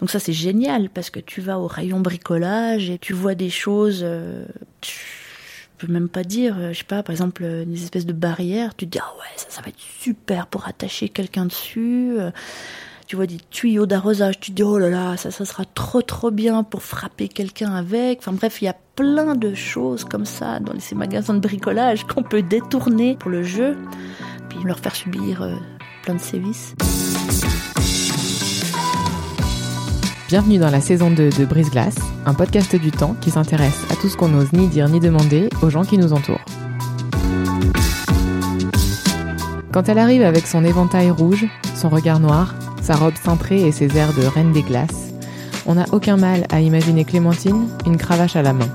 Donc ça c'est génial parce que tu vas au rayon bricolage et tu vois des choses, euh, tu peux même pas dire, euh, je sais pas, par exemple euh, des espèces de barrières, tu te dis ah ouais ça, ça va être super pour attacher quelqu'un dessus. Tu vois des tuyaux d'arrosage, tu te dis oh là là ça ça sera trop trop bien pour frapper quelqu'un avec. Enfin bref il y a plein de choses comme ça dans ces magasins de bricolage qu'on peut détourner pour le jeu, puis leur faire subir plein de sévices. Bienvenue dans la saison 2 de Brise Glace, un podcast du temps qui s'intéresse à tout ce qu'on n'ose ni dire ni demander aux gens qui nous entourent. Quand elle arrive avec son éventail rouge, son regard noir, sa robe cintrée et ses airs de reine des glaces, on n'a aucun mal à imaginer Clémentine, une cravache à la main.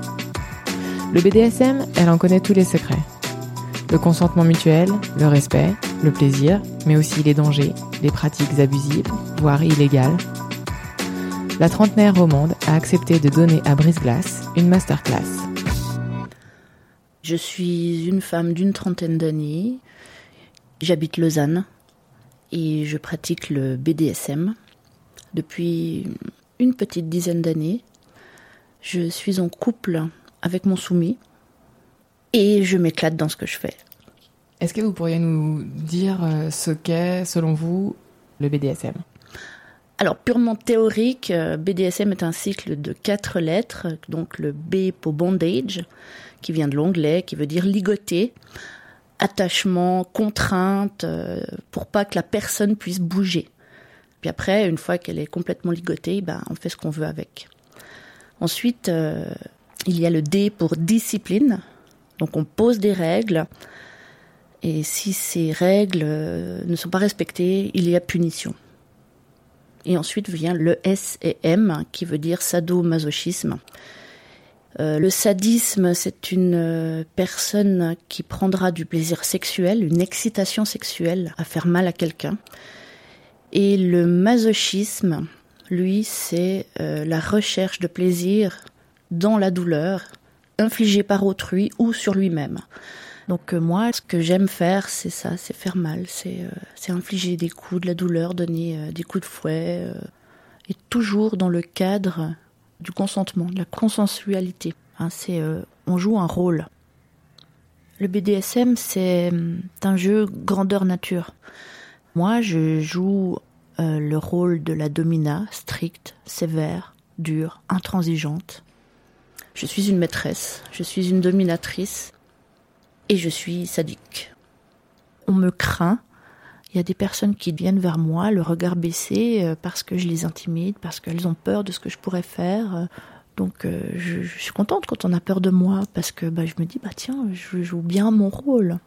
Le BDSM, elle en connaît tous les secrets. Le consentement mutuel, le respect, le plaisir, mais aussi les dangers, les pratiques abusives, voire illégales, la trentenaire romande a accepté de donner à Brise-Glace une masterclass. Je suis une femme d'une trentaine d'années. J'habite Lausanne et je pratique le BDSM depuis une petite dizaine d'années. Je suis en couple avec mon soumis et je m'éclate dans ce que je fais. Est-ce que vous pourriez nous dire euh, ce qu'est, selon vous, le BDSM alors purement théorique, euh, BDSM est un cycle de quatre lettres, donc le B pour bondage, qui vient de l'anglais, qui veut dire ligoter, attachement, contrainte, euh, pour pas que la personne puisse bouger. Puis après, une fois qu'elle est complètement ligotée, ben, on fait ce qu'on veut avec. Ensuite, euh, il y a le D pour discipline, donc on pose des règles, et si ces règles ne sont pas respectées, il y a punition. Et ensuite vient le S et M, qui veut dire sadomasochisme. Euh, le sadisme, c'est une euh, personne qui prendra du plaisir sexuel, une excitation sexuelle à faire mal à quelqu'un. Et le masochisme, lui, c'est euh, la recherche de plaisir dans la douleur, infligée par autrui ou sur lui-même. Donc euh, moi, ce que j'aime faire, c'est ça, c'est faire mal, c'est euh, infliger des coups, de la douleur, donner euh, des coups de fouet, et toujours dans le cadre du consentement, de la consensualité. Hein, c'est on joue un rôle. Le BDSM, c'est un jeu grandeur nature. Moi, je joue le rôle de la domina, stricte, sévère, dure, intransigeante. Je suis une maîtresse, je suis une dominatrice, et je suis sadique. On me craint. Il y a des personnes qui viennent vers moi, le regard baissé, euh, parce que je les intimide, parce qu'elles ont peur de ce que je pourrais faire. Donc euh, je, suis contente quand on a peur de moi, parce que bah, je me dis, bah tiens, je joue bien mon rôle.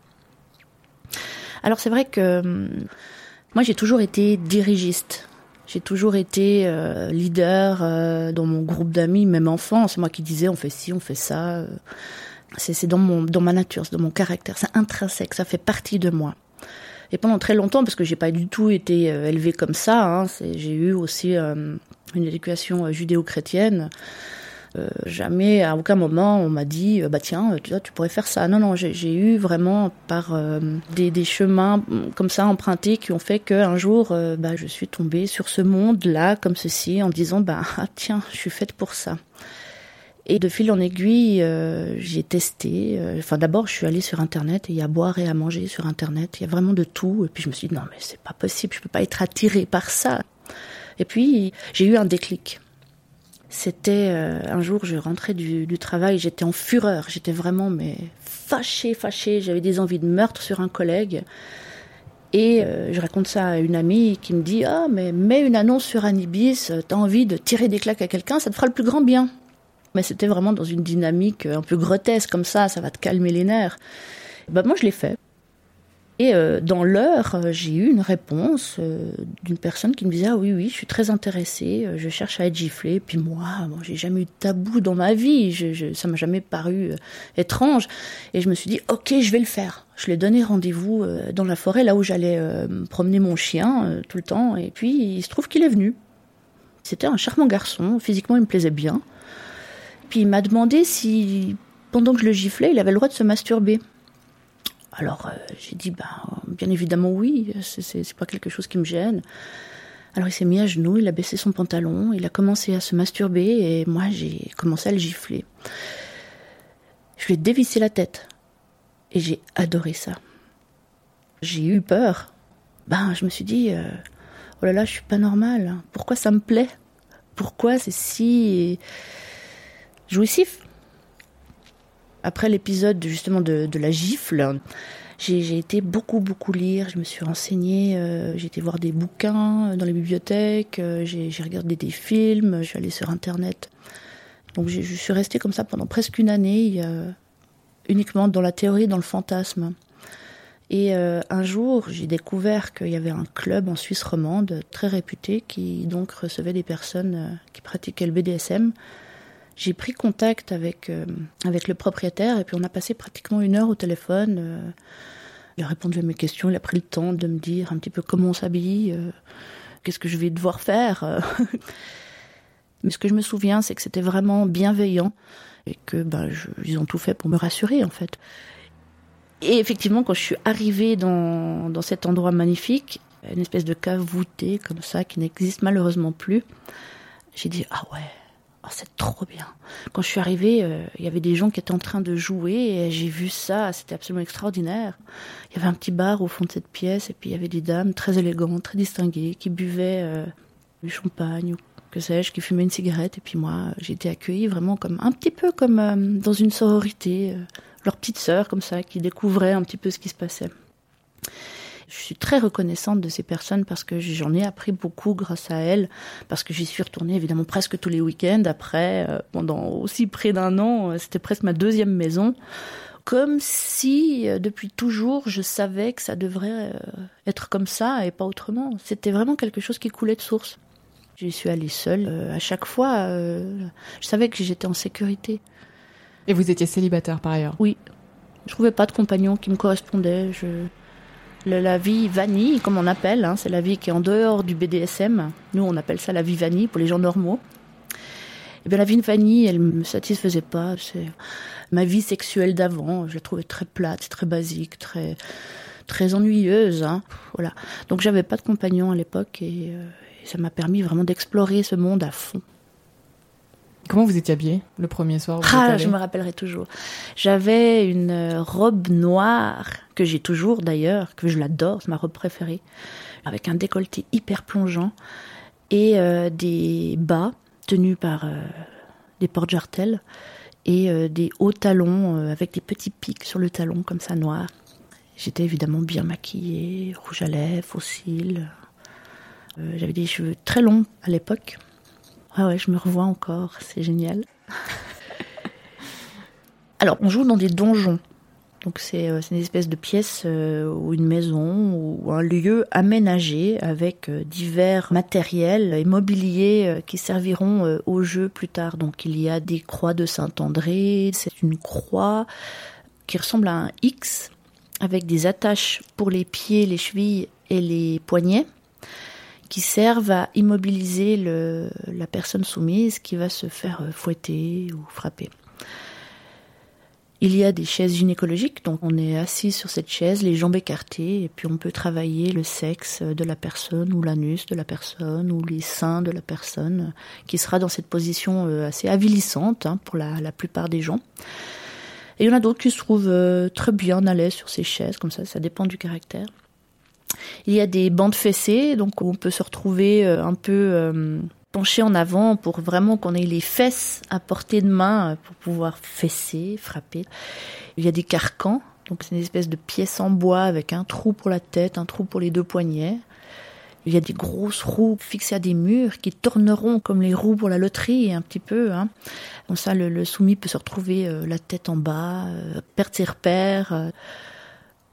Alors c'est vrai que hum, moi j'ai toujours été dirigiste. J'ai toujours été euh, leader dans mon groupe d'amis, même enfant. C'est moi qui disais on fait ci, on fait ça. C'est dans mon dans ma nature, c'est dans mon caractère, c'est intrinsèque, ça fait partie de moi. Et pendant très longtemps, parce que j'ai pas du tout été euh, élevée comme ça, hein, j'ai eu aussi euh, une éducation euh, judéo-chrétienne. jamais, à aucun moment, on m'a dit, bah tiens, tu, tu pourrais faire ça. Non, non, j'ai eu vraiment par des, des, chemins mm, comme ça empruntés qui ont fait qu'un jour, bah, je suis tombée sur ce monde-là, comme ceci, en disant, bah ah, tiens, je suis faite pour ça. Et de fil en aiguille, euh, j'ai testé. Euh, enfin, d'abord, je suis allée sur Internet et il y a à boire et à manger sur Internet. Il y a vraiment de tout. Et puis, je me suis dit, non, mais c'est pas possible. Je peux pas être attirée par ça. Et puis, j'ai eu un déclic. C'était euh, un jour, je rentrais du, travail, j'étais en fureur. J'étais vraiment, mais fâchée, fâchée. J'avais des envies de meurtre sur un collègue. Et je raconte ça à une amie qui me dit Ah, mais mets une annonce sur Anibis, t'as envie de tirer des claques à quelqu'un, ça te fera le plus grand bien. Mais c'était vraiment dans une dynamique un peu grotesque comme ça, ça va te calmer les nerfs. Bah, moi, je l'ai fait. Et euh, dans l'heure, euh, j'ai eu une réponse euh, d'une personne qui me disait ah oui oui, je suis très intéressée, je cherche à être giflée. Puis moi, bon, j'ai jamais eu de tabou dans ma vie, je, je, ça m'a jamais paru étrange. Et je me suis dit ok, je vais le faire. Je lui ai donné rendez-vous dans la forêt, là où j'allais promener mon chien tout le temps. Et puis il se trouve qu'il est venu. C'était un charmant garçon, physiquement il me plaisait bien. Puis il m'a demandé si pendant que je le giflais, il avait le droit de se masturber. Alors euh, j'ai dit, ben, bien évidemment oui, c'est pas quelque chose qui me gêne. Alors il s'est mis à genoux, il a baissé son pantalon, il a commencé à se masturber et moi j'ai commencé à le gifler. Je lui ai dévissé la tête et j'ai adoré ça. J'ai eu peur. Ben je me suis dit, euh, oh là là, je suis pas normale. Pourquoi ça me plaît? Pourquoi c'est si jouissif après l'épisode justement de, la gifle, j'ai été beaucoup beaucoup lire, je me suis renseignée, euh, j'ai été voir des bouquins dans les bibliothèques, euh, j'ai regardé des films, je suis allée sur internet. Donc je suis restée comme ça pendant presque une année, uniquement dans la théorie, dans le fantasme. Et euh, un jour, j'ai découvert qu'il y avait un club en Suisse romande très réputé qui donc recevait des personnes qui pratiquaient le BDSM j'ai pris contact avec, euh, avec le propriétaire et puis on a passé pratiquement une heure au téléphone. Euh. il a répondu à mes questions, il a pris le temps de me dire un petit peu comment on s'habille, euh, qu'est-ce que je vais devoir faire. Mais ce que je me souviens, c'est que c'était vraiment bienveillant et que ben, ils ont tout fait pour me rassurer en fait. Et effectivement, quand je suis arrivée dans, dans cet endroit magnifique, une espèce de cave voûtée comme ça qui n'existe malheureusement plus, j'ai dit ah ouais, Oh, c'est trop bien. Quand je suis arrivée, euh, il y avait des gens qui étaient en train de jouer et j'ai vu ça, c'était absolument extraordinaire. Il y avait un petit bar au fond de cette pièce et puis il y avait des dames très élégantes, très distinguées, qui buvaient euh, du champagne ou que sais-je, qui fumaient une cigarette et puis moi, j'ai été accueillie vraiment comme un petit peu comme euh, dans une sororité, leur petite sœur comme ça, qui découvrait un petit peu ce qui se passait. Je suis très reconnaissante de ces personnes parce que j'en ai appris beaucoup grâce à elles, parce que j'y suis retournée évidemment presque tous les week-ends après, euh, pendant aussi près d'un an, euh, c'était presque ma deuxième maison, comme si euh, depuis toujours je savais que ça devrait être comme ça et pas autrement. C'était vraiment quelque chose qui coulait de source. J'y suis allée seule à chaque fois. je savais que j'étais en sécurité. Et vous étiez célibataire par ailleurs? Oui. Je trouvais pas de compagnon qui me correspondait. Je la vie vanille, comme on appelle, hein, c'est la vie qui est en dehors du BDSM. Nous, on appelle ça la vie vanille pour les gens normaux. Et eh bien, la vie vanille, elle me satisfaisait pas. C'est ma vie sexuelle d'avant. Je la trouvais très plate, très basique, très très ennuyeuse. Hein. Voilà. Donc, j'avais pas de compagnon à l'époque et, euh, et ça m'a permis vraiment d'explorer ce monde à fond. Comment vous étiez habillée le premier soir Ah, je me rappellerai toujours. J'avais une euh, robe noire que j'ai toujours d'ailleurs, que je l'adore, c'est ma robe préférée, avec un décolleté hyper plongeant et euh, des bas tenus par euh, des porte-jartelles et des hauts talons avec des petits pics sur le talon comme ça noir. J'étais évidemment bien maquillée, rouge à lèvres, faux cils. J'avais des cheveux très longs à l'époque ah ouais, je me revois encore, c'est génial. Alors, on joue dans des donjons. Donc c'est euh, une espèce de pièce euh, ou une maison ou un lieu aménagé avec euh, divers matériels et mobiliers qui serviront au jeu plus tard. Donc il y a des croix de Saint-André, c'est une croix qui ressemble à un X avec des attaches pour les pieds, les chevilles et les poignets qui servent à immobiliser la personne soumise qui va se faire fouetter ou frapper. Il y a des chaises gynécologiques, donc on est assis sur cette chaise, les jambes écartées, et puis on peut travailler le sexe de la personne, ou l'anus de la personne, ou les seins de la personne, qui sera dans cette position euh, assez avilissante hein, pour la, la, plupart des gens. Et il y en a d'autres qui se trouvent euh, très bien à l'aise sur ces chaises, comme ça, ça dépend du caractère. Il y a des bandes fessées, donc on peut se retrouver euh, un peu euh, penché en avant pour vraiment qu'on ait les fesses à portée de main euh, pour pouvoir fesser, frapper. Il y a des carcans Donc c'est une espèce de pièce en bois avec un trou pour la tête, un trou pour les deux poignets. Il y a des grosses roues fixées à des murs qui tourneront comme les roues pour la loterie, un petit peu. Hein. Comme ça, le, soumis peut se retrouver euh, la tête en bas, euh, perdre ses repères.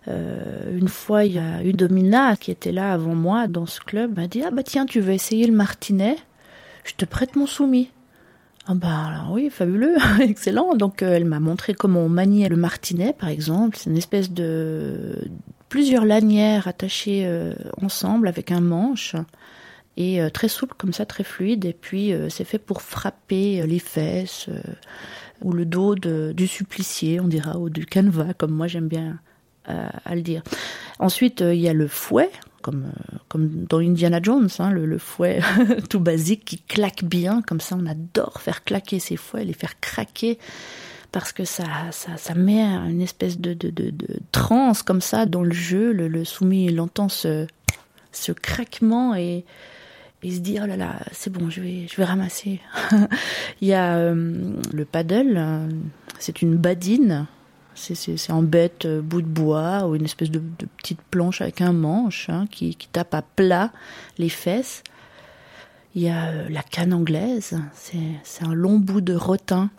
Une fois, il y a une domina qui était là avant moi dans ce club, m'a dit ah bah tiens, tu veux essayer le martinet? Je te prête mon soumis. Ah bah oui, fabuleux, excellent. Donc elle m'a montré comment on maniait le martinet, par exemple. C'est une espèce de plusieurs lanières attachées euh, ensemble avec un manche et euh, très souple comme ça, très fluide. Et puis euh, c'est fait pour frapper les fesses ou le dos du supplicié, on dira, ou du canevas, comme moi j'aime bien à le dire. Ensuite, il y a le fouet, comme, comme dans Indiana Jones, hein, le, fouet tout basique qui claque bien, comme ça on adore faire claquer ces fouets, les faire craquer parce que ça, ça, ça met une espèce de, de, de, de, transe comme ça dans le jeu. Le, soumis, il entend ce, ce craquement et, et se dit oh là là, c'est bon, je vais, je vais ramasser. il y a euh, le paddle, euh, c'est une badine. C'est en bête euh, bout de bois ou une espèce de, petite planche avec un manche hein, qui, qui tape à plat les fesses. Il y a la canne anglaise, c'est un long bout de rotin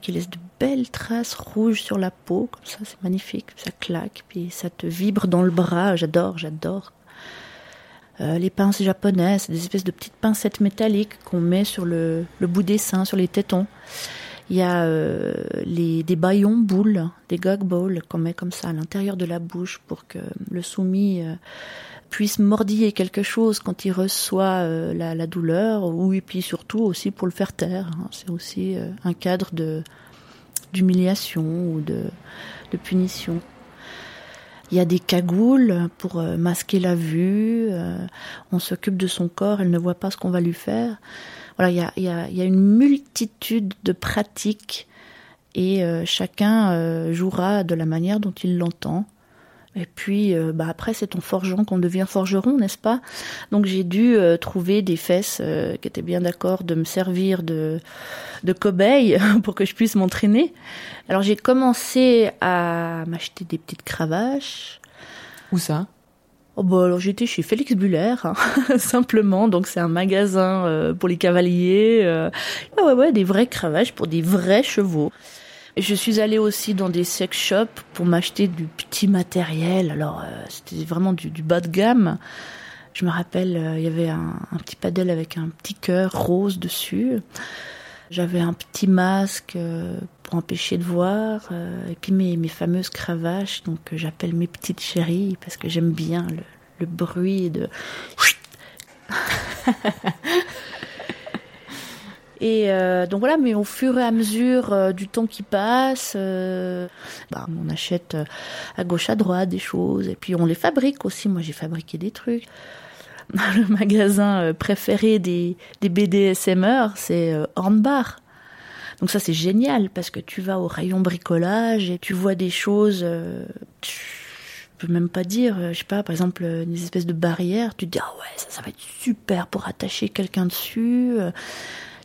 qui laisse de belles traces rouges sur la peau, comme ça, c'est magnifique, ça claque, puis ça te vibre dans le bras, j'adore, j'adore. Euh, les pinces japonaises, c'est des espèces de petites pincettes métalliques qu'on met sur le, bout des seins, sur les tétons. Il y a euh, les, des baillons boules, des gog balls qu'on met comme ça à l'intérieur de la bouche pour que le soumis euh, puisse mordiller quelque chose quand il reçoit euh, la, douleur, ou et puis surtout aussi pour le faire taire. Hein. C'est aussi euh, un cadre de d'humiliation ou de, de punition. Il y a des cagoules pour masquer la vue. on s'occupe de son corps, elle ne voit pas ce qu'on va lui faire. Il y a, une multitude de pratiques et chacun jouera de la manière dont il l'entend. Et puis, euh, bah après, c'est en forgeant qu'on devient forgeron, n'est-ce pas? Donc, j'ai dû euh, trouver des fesses euh, qui étaient bien d'accord de me servir de, de cobaye pour que je puisse m'entraîner. Alors, j'ai commencé à m'acheter des petites cravaches. Où ça? Oh bah alors j'étais chez Félix Buller, hein, simplement, donc c'est un magasin pour les cavaliers. ouais ouais ouais, des vraies cravaches pour des vrais chevaux. Je suis allée aussi dans des sex shops pour m'acheter du petit matériel. Alors, euh, c'était vraiment du, bas de gamme. Je me rappelle, euh, il y avait un, petit paddle avec un petit cœur rose dessus. J'avais un petit masque euh, pour empêcher de voir. et puis mes, mes fameuses cravaches, donc j'appelle mes petites chéries parce que j'aime bien le, le bruit de... Et euh, donc voilà, mais au fur et à mesure euh, du temps qui passe, euh, bah, on achète à gauche à droite des choses et puis on les fabrique aussi. Moi, j'ai fabriqué des trucs. Le magasin préféré des, des BDSMR, c'est Hornbar. Donc ça, c'est génial parce que tu vas au rayon bricolage et tu vois des choses. Tu peux même pas dire, je sais pas, par exemple, une espèce de barrière, tu te dis, ah ouais, ça, ça va être super pour attacher quelqu'un dessus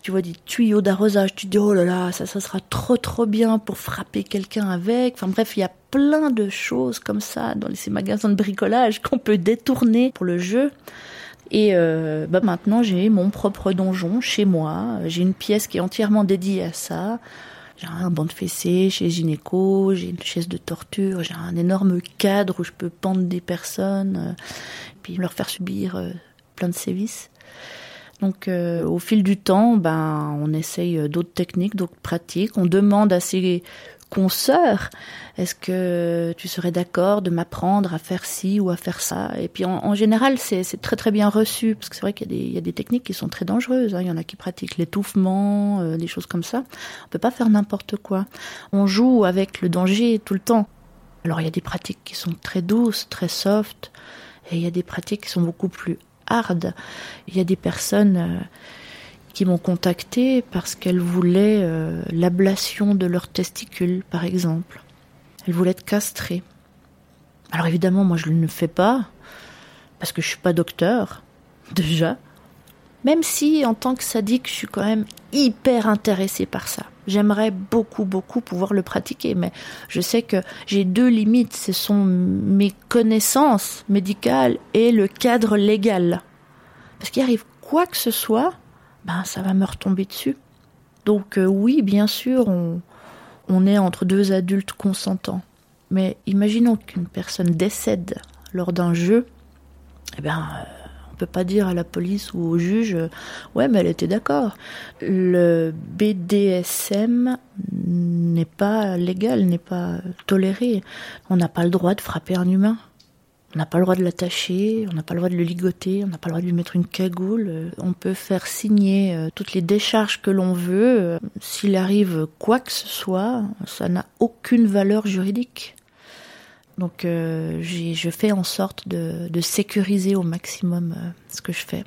tu vois des tuyaux d'arrosage, tu te dis oh là là, ça, ça sera trop trop bien pour frapper quelqu'un avec. Enfin bref, il y a plein de choses comme ça dans ces magasins de bricolage qu'on peut détourner pour le jeu. Et euh, bah maintenant, j'ai mon propre donjon chez moi. J'ai une pièce qui est entièrement dédiée à ça. J'ai un banc de fessée chez Gynéco, j'ai une chaise de torture, j'ai un énorme cadre où je peux pendre des personnes, euh, puis leur faire subir euh, plein de sévices. Donc au fil du temps, ben on essaye d'autres techniques, d'autres pratiques. On demande à ses consoeurs est-ce que tu serais d'accord de m'apprendre à faire ci ou à faire ça? Et puis en, général, c'est très très bien reçu parce que c'est vrai qu'il y, a des techniques qui sont très dangereuses. Hein. Il y en a qui pratiquent l'étouffement, euh, des choses comme ça. On peut pas faire n'importe quoi. On joue avec le danger tout le temps. Alors il y a des pratiques qui sont très douces, très soft, et il y a des pratiques qui sont beaucoup plus hard. Il y a des personnes euh, qui m'ont contacté parce qu'elles voulaient euh, l'ablation de leurs testicules, par exemple. Elles voulaient être castrées. Alors évidemment, moi je ne le fais pas parce que je suis pas docteur déjà. Même si en tant que sadique, je suis quand même hyper intéressée par ça. J'aimerais beaucoup, beaucoup pouvoir le pratiquer, mais je sais que j'ai deux limites. Ce sont mes connaissances médicales et le cadre légal. Parce qu'il arrive quoi que ce soit, ben ça va me retomber dessus. Donc euh, oui, bien sûr, on, est entre deux adultes consentants. Mais imaginons qu'une personne décède lors d'un jeu, eh bien, euh, on peut pas dire à la police ou au juge, euh, ouais, mais elle était d'accord. Le BDSM n'est pas légal, n'est pas toléré. On n'a pas le droit de frapper un humain. On n'a pas le droit de l'attacher, on n'a pas le droit de le ligoter, on n'a pas le droit de lui mettre une cagoule. On peut faire signer euh, toutes les décharges que l'on veut. S'il arrive quoi que ce soit, ça n'a aucune valeur juridique. Donc euh, je fais en sorte de, sécuriser au maximum euh, ce que je fais.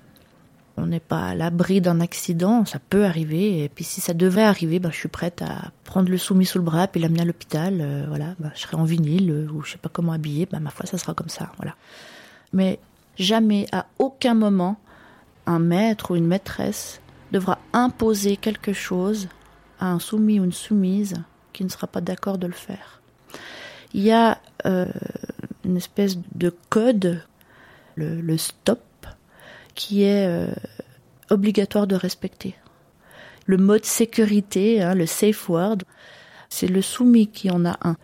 On n'est pas à l'abri d'un accident, ça peut arriver. Et puis si ça devait arriver, ben, je suis prête à prendre le soumis sous le bras et l'amener à l'hôpital. Euh, voilà, ben, je serai en vinyle euh, ou je sais pas comment habiller. Ben, ma foi, ça sera comme ça. Voilà. Mais jamais, à aucun moment, un maître ou une maîtresse devra imposer quelque chose à un soumis ou une soumise qui ne sera pas d'accord de le faire. Il y a euh, une espèce de code, le stop, qui est euh, obligatoire de respecter. Le mode sécurité, hein, le safe word, c'est le soumis qui en a un.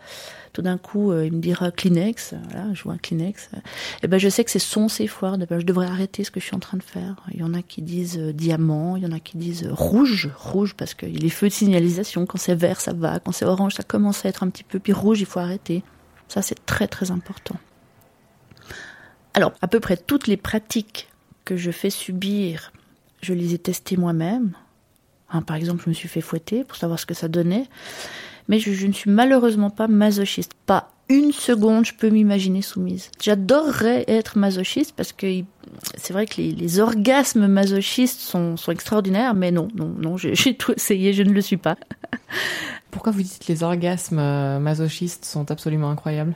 Tout d'un coup, euh, il me dira Kleenex, voilà, je vois un Kleenex. Et eh ben, je sais que c'est son safe word. Eh ben, je devrais arrêter ce que je suis en train de faire. Il y en a qui disent euh, diamant, il y en a qui disent rouge, rouge parce qu'il les feux de signalisation. Quand c'est vert, ça va. Quand c'est orange, ça commence à être un petit peu. Puis rouge, il faut arrêter. Ça, c'est très très important. Alors, à peu près toutes les pratiques que je fais subir, je les ai testées moi-même. Hein, par exemple, je me suis fait fouetter pour savoir ce que ça donnait. Mais je, je ne suis malheureusement pas masochiste. Pas une seconde, je peux m'imaginer soumise. J'adorerais être masochiste parce que c'est vrai que les, les orgasmes masochistes sont, sont, extraordinaires, mais non, non, non, j'ai tout essayé, je ne le suis pas. Pourquoi vous dites que les orgasmes euh, masochistes sont absolument incroyables?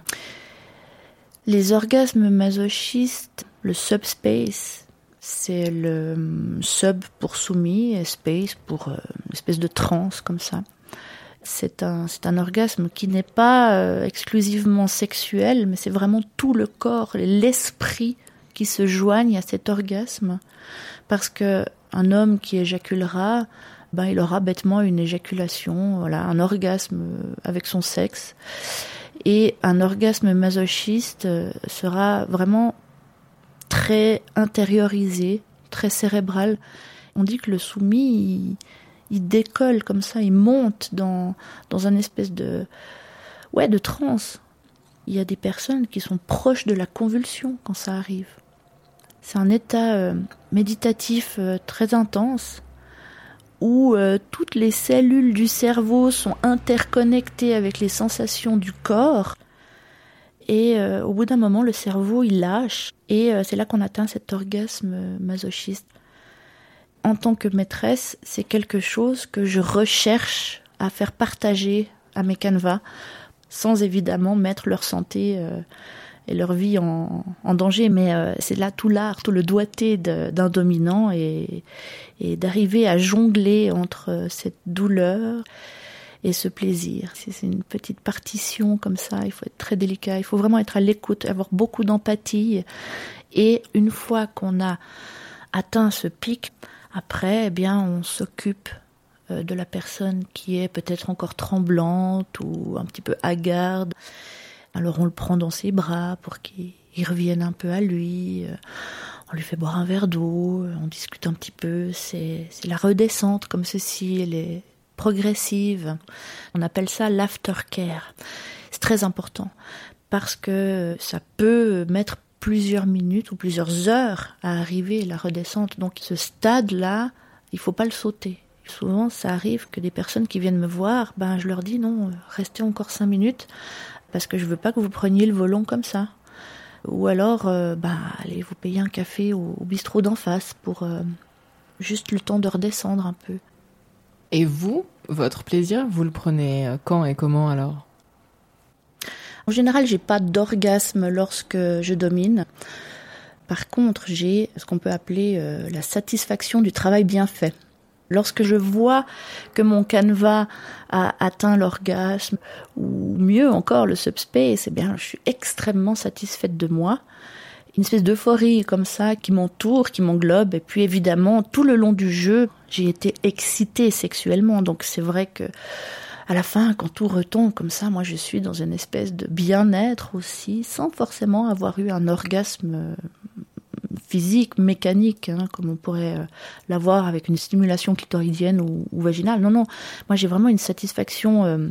Les orgasmes masochistes, le subspace, c'est le sub pour soumis et space pour euh, une espèce de transe comme ça. C'est un, c'est un orgasme qui n'est pas euh, exclusivement sexuel, mais c'est vraiment tout le corps, l'esprit qui se joignent à cet orgasme. Parce que un homme qui éjaculera, ben, il aura bêtement une éjaculation, voilà, un orgasme avec son sexe. Et un orgasme masochiste euh, sera vraiment très intériorisé, très cérébral. On dit que le soumis, il, décolle comme ça, il monte dans, dans un espèce de, ouais, de transe. Il y a des personnes qui sont proches de la convulsion quand ça arrive. C'est un état euh, méditatif euh, très intense où euh, toutes les cellules du cerveau sont interconnectées avec les sensations du corps. Et euh, au bout d'un moment, le cerveau, il lâche. Et euh, c'est là qu'on atteint cet orgasme masochiste en tant que maîtresse, c'est quelque chose que je recherche à faire partager à mes canevas, sans évidemment mettre leur santé euh, et leur vie en, en danger. Mais euh, c'est là tout l'art, tout le doigté d'un dominant et, et d'arriver à jongler entre cette douleur et ce plaisir. C'est une petite partition comme ça, il faut être très délicat, il faut vraiment être à l'écoute, avoir beaucoup d'empathie. Et une fois qu'on a atteint ce pic, après, eh bien, on s'occupe euh, de la personne qui est peut-être encore tremblante ou un petit peu hagarde. Alors on le prend dans ses bras pour qu'il revienne un peu à lui. Euh, on lui fait boire un verre d'eau, on discute un petit peu. C'est la redescente comme ceci, elle est progressive. On appelle ça l'aftercare. C'est très important parce que ça peut mettre plusieurs minutes ou plusieurs heures à arriver la redescente. Donc ce stade-là, il faut pas le sauter. Souvent, ça arrive que des personnes qui viennent me voir, ben je leur dis non, restez encore cinq minutes parce que je veux pas que vous preniez le volant comme ça. Ou alors, euh, ben allez vous payer un café au, au bistrot d'en face pour euh, juste le temps de redescendre un peu. Et vous, votre plaisir, vous le prenez euh, quand et comment alors? En général, j'ai pas d'orgasme lorsque je domine. Par contre, j'ai ce qu'on peut appeler euh, la satisfaction du travail bien fait. Lorsque je vois que mon canevas a atteint l'orgasme, ou mieux encore le subspace, eh bien, je suis extrêmement satisfaite de moi. Une espèce d'euphorie comme ça qui m'entoure, qui m'englobe. Et puis évidemment, tout le long du jeu, j'ai été excitée sexuellement. Donc c'est vrai que à la fin, quand tout retombe comme ça, moi je suis dans une espèce de bien-être aussi, sans forcément avoir eu un orgasme physique, mécanique, hein, comme on pourrait euh, l'avoir avec une stimulation clitoridienne ou, vaginale. Non, non, moi j'ai vraiment une satisfaction euh,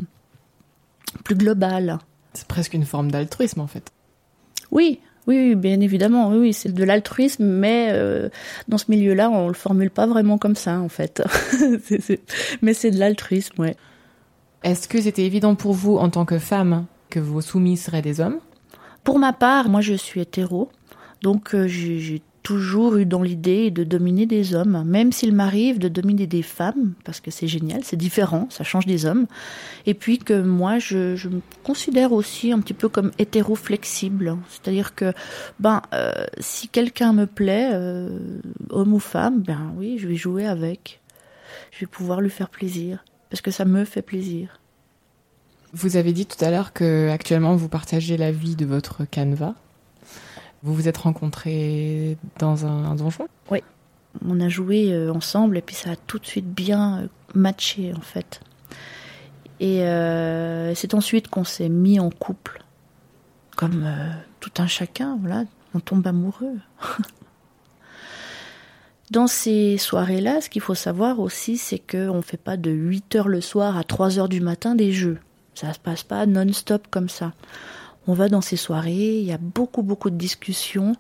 plus globale. C'est presque une forme d'altruisme en fait. Oui, oui, bien évidemment, oui, c'est de l'altruisme, mais euh, dans ce milieu-là, on le formule pas vraiment comme ça, en fait. Mais c'est de l'altruisme, ouais. Est-ce que c'était évident pour vous, en tant que femme, que vos soumis seraient des hommes? Pour ma part, moi, je suis hétéro. Donc euh, j'ai toujours eu dans l'idée de dominer des hommes, même s'il m'arrive de dominer des femmes, parce que c'est génial, c'est différent, ça change des hommes. Et puis que moi, je, me considère aussi un petit peu comme hétéro-flexible, c'est-à-dire que ben euh, si quelqu'un me plaît, euh, homme ou femme, ben oui, je vais jouer avec, je vais pouvoir lui faire plaisir, parce que ça me fait plaisir. Vous avez dit tout à l'heure que actuellement vous partagez la vie de votre canevas. Vous vous êtes rencontrés dans un, donjon? Oui. On a joué euh, ensemble et puis ça a tout de suite bien euh, matché en fait. Et euh, c'est ensuite qu'on s'est mis en couple. Comme tout un chacun, voilà, on tombe amoureux. Dans ces soirées-là, ce qu'il faut savoir aussi, c'est qu'on ne fait pas de 8 heures le soir à 3 heures du matin des jeux. Ça ne se passe pas non-stop comme ça on va dans ces soirées, il y a beaucoup beaucoup de discussions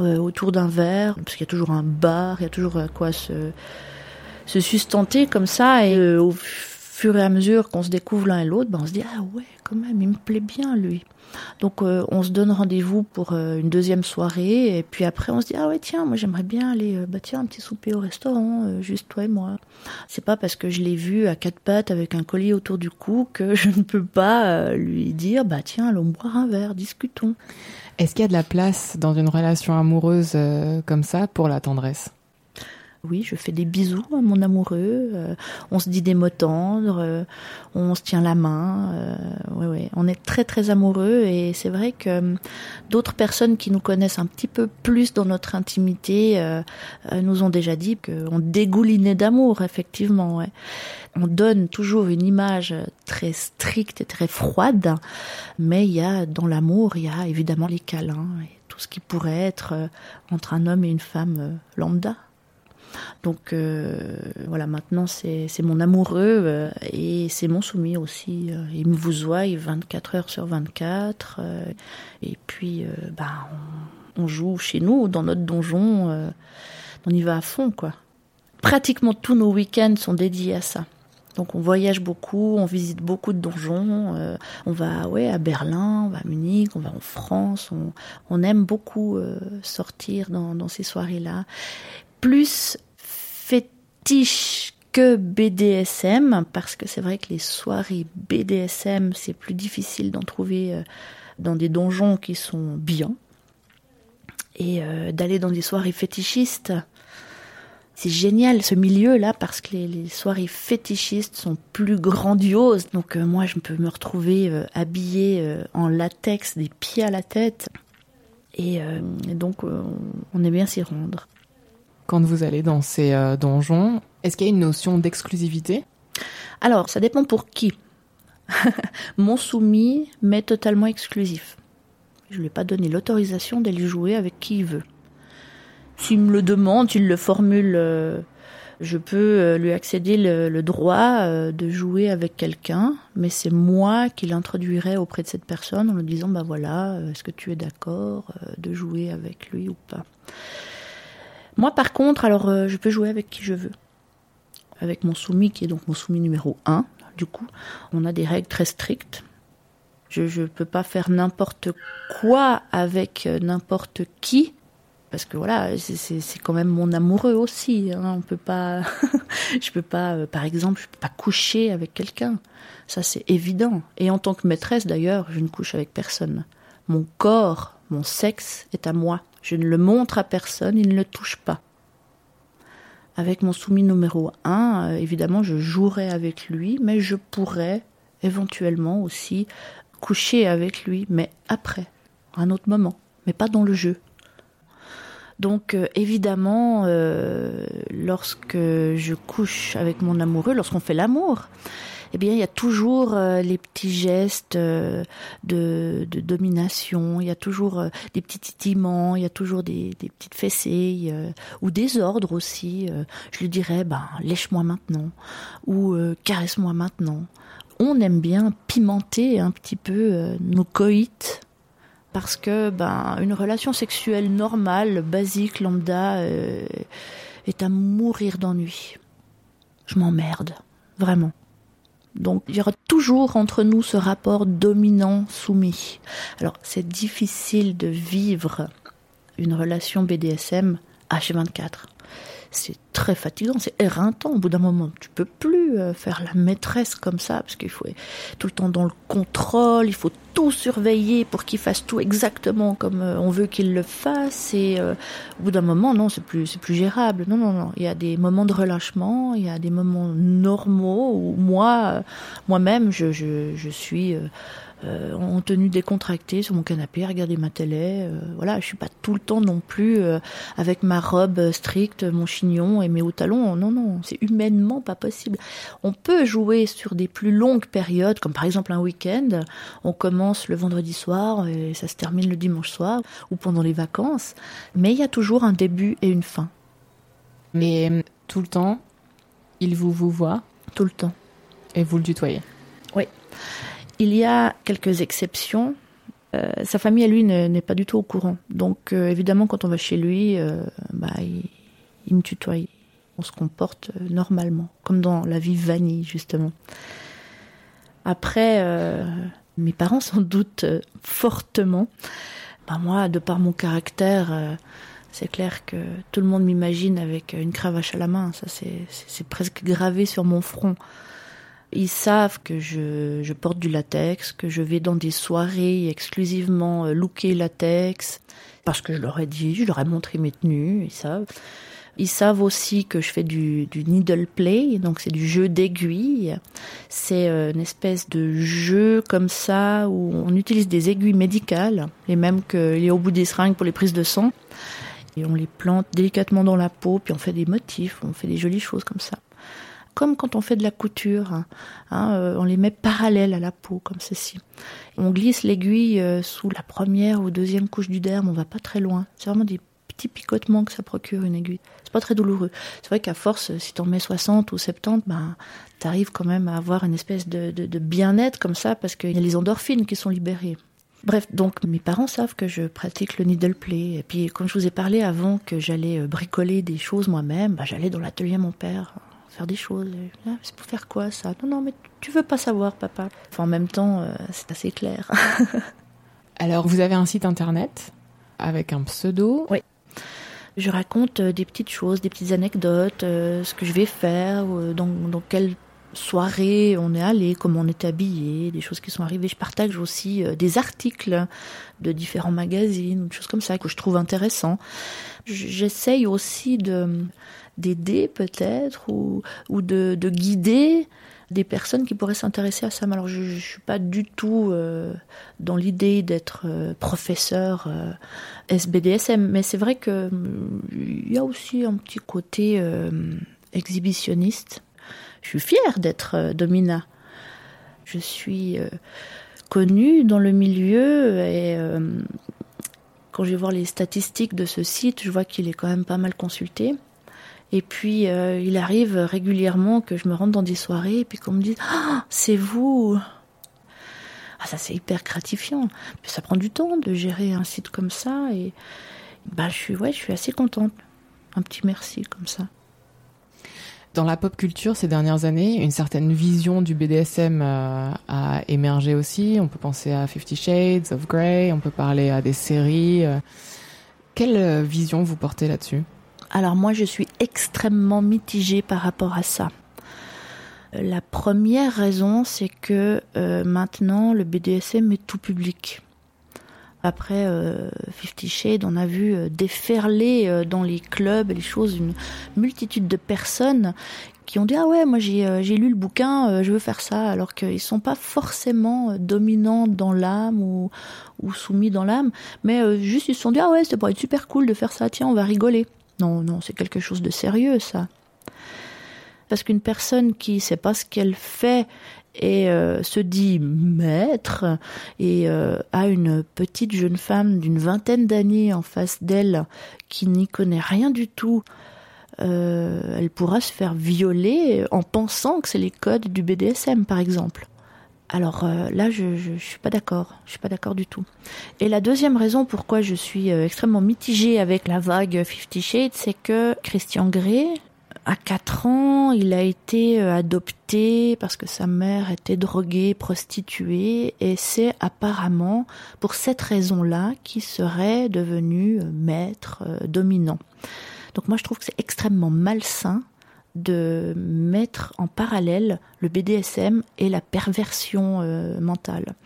euh, autour d'un verre, parce qu'il y a toujours un bar, il y a toujours euh, quoi se, se sustenter comme ça, et euh, au fur et à mesure qu'on se découvre l'un et l'autre, ben on se dit ah ouais quand même il me plaît bien lui. Donc euh, on se donne rendez-vous pour euh, une deuxième soirée et puis après on se dit ah ouais tiens moi j'aimerais bien aller euh, bah tiens un petit souper au restaurant juste toi et moi. C'est pas parce que je l'ai vu à quatre pattes avec un collier autour du cou que je ne peux pas lui dire bah tiens allons boire un verre discutons. Est-ce qu'il y a de la place dans une relation amoureuse comme ça pour la tendresse? Oui, je fais des bisous à mon amoureux. Euh, on se dit des mots tendres, euh, on se tient la main. Euh, On est très très amoureux et c'est vrai que d'autres personnes qui nous connaissent un petit peu plus dans notre intimité nous ont déjà dit qu'on dégoulinait d'amour, effectivement. On donne toujours une image très stricte et très froide, mais il y a dans l'amour, il y a évidemment les câlins et tout ce qui pourrait être entre un homme et une femme lambda. Donc euh, voilà, maintenant c'est mon amoureux euh, et c'est mon soumis aussi. Euh, il me vous voit 24 heures sur 24. et puis bah, on, joue chez nous, dans notre donjon. on y va à fond, quoi. Pratiquement tous nos week-ends sont dédiés à ça. Donc on voyage beaucoup, on visite beaucoup de donjons, on va ouais à Berlin, on va à Munich, on va en France, on, aime beaucoup sortir dans, dans ces soirées-là. Plus fétiche que BDSM, parce que c'est vrai que les soirées BDSM, c'est plus difficile d'en trouver euh, dans des donjons qui sont bien. Et euh, d'aller dans des soirées fétichistes, c'est génial ce milieu-là parce que les, soirées fétichistes sont plus grandioses. Donc euh, moi, je peux me retrouver habillée en latex, des pieds à la tête. Et, donc, on est bien s'y rendre quand vous allez dans ces euh, donjons Est-ce qu'il y a une notion d'exclusivité? Alors, ça dépend pour qui. Mon soumis m'est totalement exclusif. Je ne lui ai pas donné l'autorisation d'aller jouer avec qui il veut. S'il me le demande, s'il le formule, euh, je peux euh, lui accéder le, droit de jouer avec quelqu'un, mais c'est moi qui l'introduirai auprès de cette personne en lui disant, bah voilà, est-ce que tu es d'accord de jouer avec lui ou pas? Moi, par contre, alors, euh, je peux jouer avec qui je veux. Avec mon soumis, qui est donc mon soumis numéro 1, du coup, on a des règles très strictes. Je ne peux pas faire n'importe quoi avec euh, n'importe qui. Parce que voilà, c'est quand même mon amoureux aussi. Hein. On peut pas, je peux pas, euh, par exemple, je peux pas coucher avec quelqu'un. Ça c'est évident. Et en tant que maîtresse d'ailleurs, je ne couche avec personne. Mon corps, mon sexe est à moi. Je ne le montre à personne, il ne le touche pas. Avec mon soumis numéro 1, évidemment, je jouerai avec lui, mais je pourrais éventuellement aussi coucher avec lui, mais après, à un autre moment, mais pas dans le jeu. Donc euh, évidemment, euh, lorsque je couche avec mon amoureux, lorsqu'on fait l'amour, eh bien il y a toujours euh, les petits gestes de, de, domination, il y a toujours des petits titillements, il y a toujours des, petites fessées ou des ordres aussi. je lui dirais, ben lèche-moi maintenant ou caresse-moi maintenant. On aime bien pimenter un petit peu nos coïts parce que ben une relation sexuelle normale, basique, lambda euh, est à mourir d'ennui. Je m'emmerde, vraiment. Donc il y aura toujours entre nous ce rapport dominant-soumis. Alors c'est difficile de vivre une relation BDSM H24 c'est très fatigant, c'est éreintant. Au bout d'un moment, tu peux plus euh, faire la maîtresse comme ça, parce qu'il faut être tout le temps dans le contrôle, il faut tout surveiller pour qu'il fasse tout exactement comme euh, on veut qu'il le fasse. Et euh, au bout d'un moment, non, c'est plus, c'est plus gérable. Non, non, non. Il y a des moments de relâchement, il y a des moments normaux où moi, moi-même, je, je, je suis euh, en tenue décontractée sur mon canapé, à regarder ma télé. Euh, voilà, je suis pas tout le temps non plus euh, avec ma robe stricte, mon chignon et mes hauts talons. Non, non, c'est humainement pas possible. On peut jouer sur des plus longues périodes, comme par exemple un week-end. On commence le vendredi soir et ça se termine le dimanche soir ou pendant les vacances. Mais il y a toujours un début et une fin. Mais tout le temps, il vous vous voit? Tout le temps. Et vous le tutoyez? Oui. Il y a quelques exceptions. Euh, sa famille à lui n'est pas du tout au courant. Donc euh, évidemment, quand on va chez lui, euh, bah, il, me tutoie. On se comporte normalement, comme dans la vie vanille justement. Après, mes parents s'en doutent fortement. Bah, moi, de par mon caractère, c'est clair que tout le monde m'imagine avec une cravache à la main. Ça, c'est presque gravé sur mon front. Ils savent que je, porte du latex, que je vais dans des soirées exclusivement euh, looker latex, parce que je leur ai dit, je leur ai montré mes tenues, ils savent. Ils savent aussi que je fais du, du needle play, donc c'est du jeu d'aiguilles. C'est euh, une espèce de jeu comme ça où on utilise des aiguilles médicales, les mêmes que les au bout des seringues pour les prises de sang. Et on les plante délicatement dans la peau, puis on fait des motifs, on fait des jolies choses comme ça comme quand on fait de la couture. Hein, hein, euh, on les met parallèles à la peau, comme ceci. On glisse l'aiguille euh, sous la première ou deuxième couche du derme, on va pas très loin. C'est vraiment des petits picotements que ça procure une aiguille. C'est pas très douloureux. C'est vrai qu'à force, si t'en mets 60 ou 70, ben, t'arrives quand même à avoir une espèce de, de bien-être comme ça, parce qu'il y a les endorphines qui sont libérées. Bref, donc mes parents savent que je pratique le needle play. Et puis, comme je vous ai parlé avant que j'allais euh, bricoler des choses moi-même, ben, j'allais dans l'atelier à mon père faire des choses. Ah, c'est pour faire quoi ça? Non, non, mais tu veux pas savoir, papa. Enfin, en même temps, euh, c'est assez clair. Alors, vous avez un site internet avec un pseudo? Oui. Je raconte euh, des petites choses, des petites anecdotes, euh, ce que je vais faire, dans, dans quelle soirée on est allé, comment on est habillé, des choses qui sont arrivées. Je partage aussi des articles de différents magazines, des choses comme ça que je trouve intéressants. J'essaye aussi de d'aider peut-être ou, ou de, de, guider des personnes qui pourraient s'intéresser à ça. Alors je, ne suis pas du tout euh, dans l'idée d'être euh, professeur euh, SBDSM, mais c'est vrai que il y a aussi un petit côté exhibitionniste. Je suis fière d'être Domina. Je suis connue dans le milieu et quand je vais voir les statistiques de ce site, je vois qu'il est quand même pas mal consulté. Et puis euh, il arrive régulièrement que je me rende dans des soirées et puis qu'on me dise ah, c'est vous. Ah ça c'est hyper gratifiant. ça prend du temps de gérer un site comme ça et bah je suis ouais je suis assez contente. Un petit merci comme ça. Dans la pop culture ces dernières années, une certaine vision du BDSM euh, a émergé aussi. On peut penser à Fifty Shades of Grey, on peut parler à des séries. Euh. Quelle vision vous portez là-dessus? Alors moi, je suis extrêmement mitigée par rapport à ça. La première raison, c'est que euh, maintenant, le BDSM est tout public. Après euh, Fifty Shades, on a vu euh, déferler euh, dans les clubs les choses une multitude de personnes qui ont dit ah ouais moi j'ai euh, lu le bouquin je veux faire ça alors qu'ils sont pas forcément dominants dans l'âme ou ou soumis dans l'âme mais juste ils se sont dit ah ouais ça pourrait être super cool de faire ça tiens on va rigoler. Non non c'est quelque chose de sérieux ça. Parce qu'une personne qui sait pas ce qu'elle fait et euh, se dit maître et euh, a une petite jeune femme d'une vingtaine d'années en face d'elle qui n'y connaît rien du tout, euh, elle pourra se faire violer en pensant que c'est les codes du BDSM par exemple. Alors euh, là, je, je suis pas d'accord. Je suis pas d'accord du tout. Et la deuxième raison pourquoi je suis extrêmement mitigée avec la vague Fifty Shades, c'est que Christian Grey, à 4 ans, il a été euh, adopté parce que sa mère était droguée, prostituée, et c'est apparemment pour cette raison-là qu'il serait devenu euh, maître euh, dominant. Donc moi je trouve que c'est extrêmement malsain de mettre en parallèle le BDSM et la perversion euh, mentale.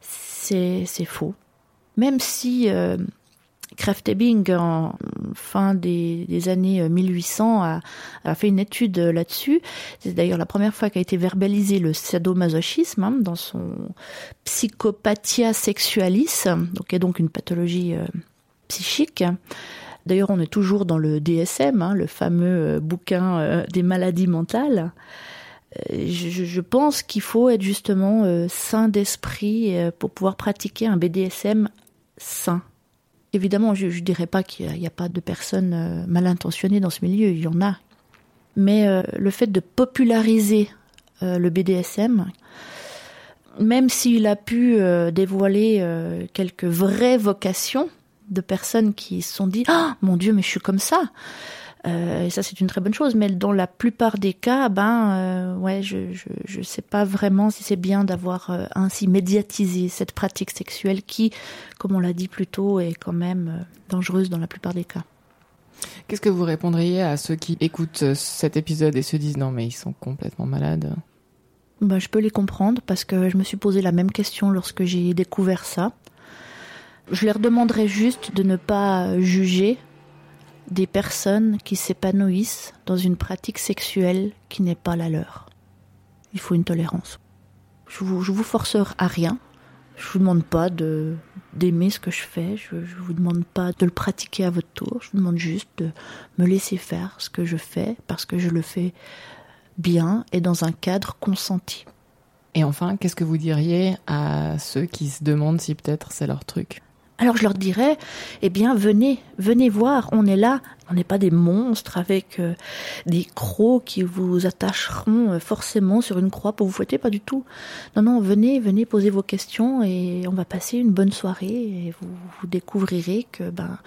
C'est faux. Même si euh, Krafft Ebing, en fin des, années 1800, a, a, fait une étude là-dessus. C'est d'ailleurs la première fois qu'a été verbalisé le sadomasochisme hein, dans son Psychopathia sexualis, qui est donc une pathologie euh, psychique. D'ailleurs, on est toujours dans le DSM, hein, le fameux euh, bouquin euh, des maladies mentales. Euh, je, je, pense qu'il faut être justement euh, sain d'esprit euh, pour pouvoir pratiquer un BDSM sain. Évidemment, je ne dirais pas qu'il n'y a, pas de personnes euh, mal intentionnées dans ce milieu, il y en a. Mais euh, le fait de populariser euh, le BDSM, même s'il a pu dévoiler quelques vraies vocations, de personnes qui se sont dit ah mon Dieu mais je suis comme ça euh, et ça c'est une très bonne chose mais dans la plupart des cas ben euh, ouais je, je je sais pas vraiment si c'est bien d'avoir euh, ainsi médiatisé cette pratique sexuelle qui comme on l'a dit plus tôt est quand même dangereuse dans la plupart des cas Qu'est-ce que vous répondriez à ceux qui écoutent cet épisode et se disent non mais ils sont complètement malades? Ben, je peux les comprendre parce que je me suis posé la même question lorsque j'ai découvert ça. Je leur demanderais juste de ne pas juger des personnes qui s'épanouissent dans une pratique sexuelle qui n'est pas la leur. Il faut une tolérance. Je vous, je vous force à rien. Je vous demande pas de d'aimer ce que je fais. Je, je vous demande pas de le pratiquer à votre tour. Je vous demande juste de me laisser faire ce que je fais parce que je le fais bien et dans un cadre consenti. Et enfin, qu'est-ce que vous diriez à ceux qui se demandent si peut-être c'est leur truc? Alors je leur dirais, eh bien venez, venez voir, on est là, on n'est pas des monstres avec euh, des crocs qui vous attacheront euh, forcément sur une croix pour vous fouetter, pas du tout. Non, non, venez, venez poser vos questions et on va passer une bonne soirée et vous, vous découvrirez que ben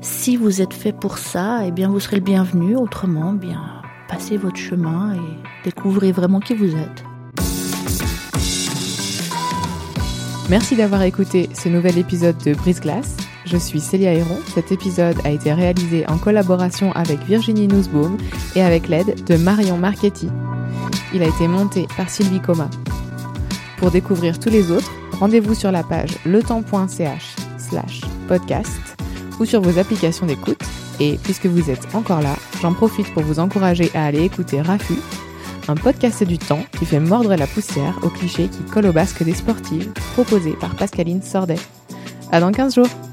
si vous êtes fait pour ça, eh bien vous serez le bienvenu, autrement, bien passez votre chemin et découvrez vraiment qui vous êtes. Merci d'avoir écouté ce nouvel épisode de Brise. Je suis Célia Héron. Cet épisode a été réalisé en collaboration avec Virginie Nussbaum et avec l'aide de Marion Marchetti. Il a été monté par Sylvie Coma. Pour découvrir tous les autres, rendez-vous sur la page letemps.ch slash podcast ou sur vos applications d'écoute. Et puisque vous êtes encore là, j'en profite pour vous encourager à aller écouter Rafu, un podcast du temps qui fait mordre la poussière aux clichés qui collent au basque des sportives, proposé par Pascaline Sordet. À dans 15 jours!